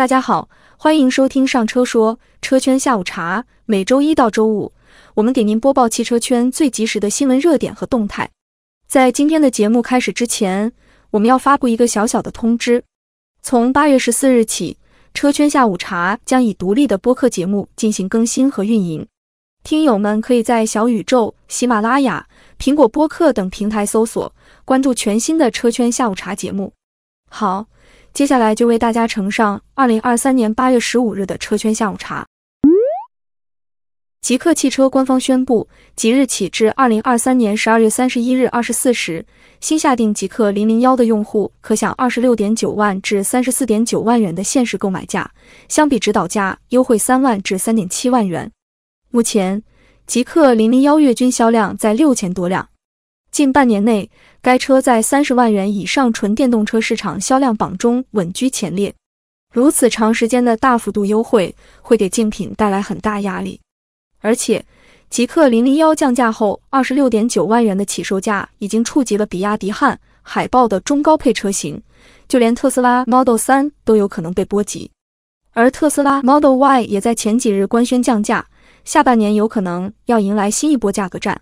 大家好，欢迎收听上车说车圈下午茶。每周一到周五，我们给您播报汽车圈最及时的新闻热点和动态。在今天的节目开始之前，我们要发布一个小小的通知：从八月十四日起，车圈下午茶将以独立的播客节目进行更新和运营。听友们可以在小宇宙、喜马拉雅、苹果播客等平台搜索关注全新的车圈下午茶节目。好。接下来就为大家呈上二零二三年八月十五日的车圈下午茶。极客汽车官方宣布，即日起至二零二三年十二月三十一日二十四时，新下定极客零零幺的用户可享二十六点九万至三十四点九万元的限时购买价，相比指导价优惠三万至三点七万元。目前，极客零零幺月均销量在六千多辆。近半年内，该车在三十万元以上纯电动车市场销量榜中稳居前列。如此长时间的大幅度优惠，会给竞品带来很大压力。而且，极氪零零幺降价后，二十六点九万元的起售价已经触及了比亚迪汉、海豹的中高配车型，就连特斯拉 Model 三都有可能被波及。而特斯拉 Model Y 也在前几日官宣降价，下半年有可能要迎来新一波价格战。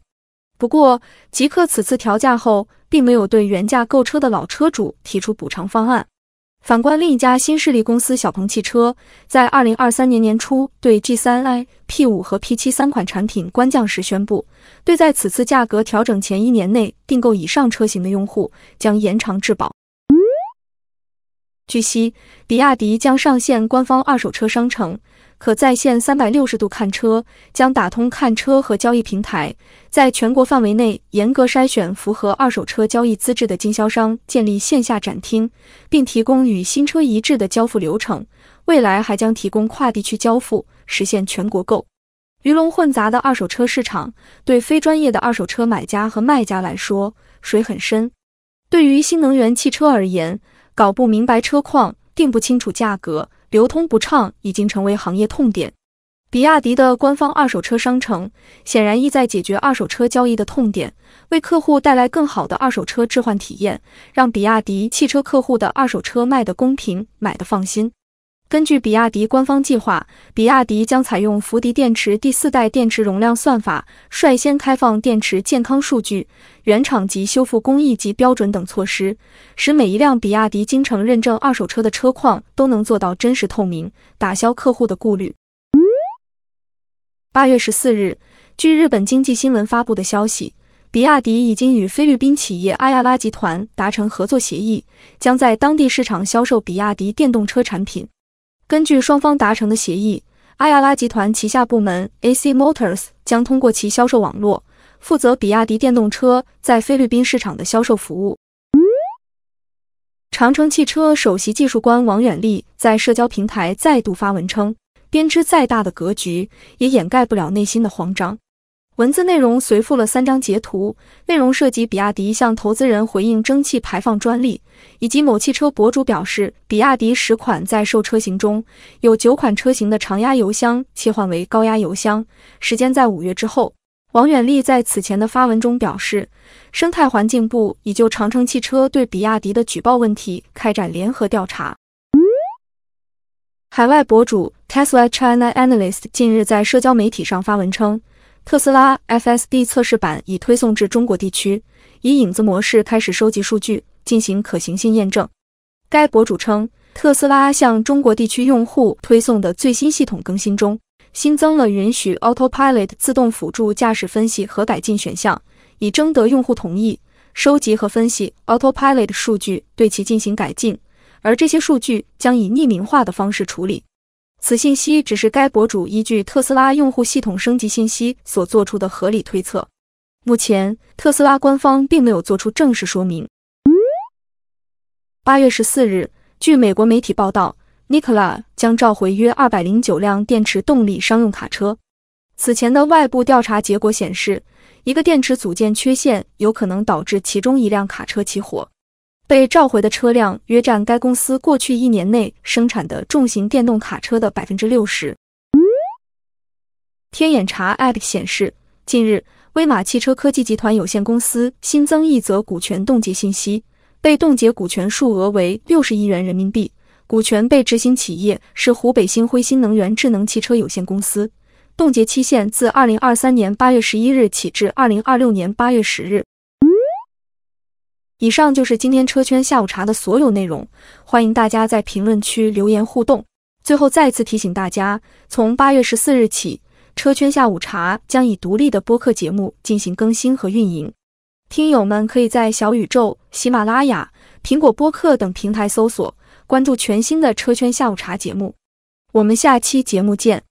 不过，极客此次调价后，并没有对原价购车的老车主提出补偿方案。反观另一家新势力公司小鹏汽车，在二零二三年年初对 G3i、P5 和 P7 三款产品官降时宣布，对在此次价格调整前一年内订购以上车型的用户将延长质保。据悉，比亚迪将上线官方二手车商城。可在线三百六十度看车，将打通看车和交易平台，在全国范围内严格筛选符合二手车交易资质的经销商，建立线下展厅，并提供与新车一致的交付流程。未来还将提供跨地区交付，实现全国购。鱼龙混杂的二手车市场，对非专业的二手车买家和卖家来说，水很深。对于新能源汽车而言，搞不明白车况，定不清楚价格。流通不畅已经成为行业痛点。比亚迪的官方二手车商城显然意在解决二手车交易的痛点，为客户带来更好的二手车置换体验，让比亚迪汽车客户的二手车卖得公平，买得放心。根据比亚迪官方计划，比亚迪将采用福迪电池第四代电池容量算法，率先开放电池健康数据、原厂及修复工艺及标准等措施，使每一辆比亚迪京城认证二手车的车况都能做到真实透明，打消客户的顾虑。八月十四日，据日本经济新闻发布的消息，比亚迪已经与菲律宾企业阿亚拉集团达成合作协议，将在当地市场销售比亚迪电动车产品。根据双方达成的协议，阿亚拉集团旗下部门 AC Motors 将通过其销售网络，负责比亚迪电动车在菲律宾市场的销售服务。长城汽车首席技术官王远利在社交平台再度发文称：“编织再大的格局，也掩盖不了内心的慌张。”文字内容随附了三张截图，内容涉及比亚迪向投资人回应蒸汽排放专利，以及某汽车博主表示，比亚迪十款在售车型中有九款车型的常压油箱切换为高压油箱，时间在五月之后。王远力在此前的发文中表示，生态环境部已就长城汽车对比亚迪的举报问题开展联合调查。海外博主 Tesla China Analyst 近日在社交媒体上发文称。特斯拉 FSD 测试版已推送至中国地区，以影子模式开始收集数据，进行可行性验证。该博主称，特斯拉向中国地区用户推送的最新系统更新中，新增了允许 Autopilot 自动辅助驾驶分析和改进选项，以征得用户同意，收集和分析 Autopilot 数据，对其进行改进。而这些数据将以匿名化的方式处理。此信息只是该博主依据特斯拉用户系统升级信息所做出的合理推测。目前，特斯拉官方并没有做出正式说明。八月十四日，据美国媒体报道，Nikola 将召回约二百零九辆电池动力商用卡车。此前的外部调查结果显示，一个电池组件缺陷有可能导致其中一辆卡车起火。被召回的车辆约占该公司过去一年内生产的重型电动卡车的百分之六十。天眼查 App 显示，近日威马汽车科技集团有限公司新增一则股权冻结信息，被冻结股权数额为六十亿元人民币，股权被执行企业是湖北星辉新能源智能汽车有限公司，冻结期限自二零二三年八月十一日起至二零二六年八月十日。以上就是今天车圈下午茶的所有内容，欢迎大家在评论区留言互动。最后再次提醒大家，从八月十四日起，车圈下午茶将以独立的播客节目进行更新和运营。听友们可以在小宇宙、喜马拉雅、苹果播客等平台搜索关注全新的车圈下午茶节目。我们下期节目见。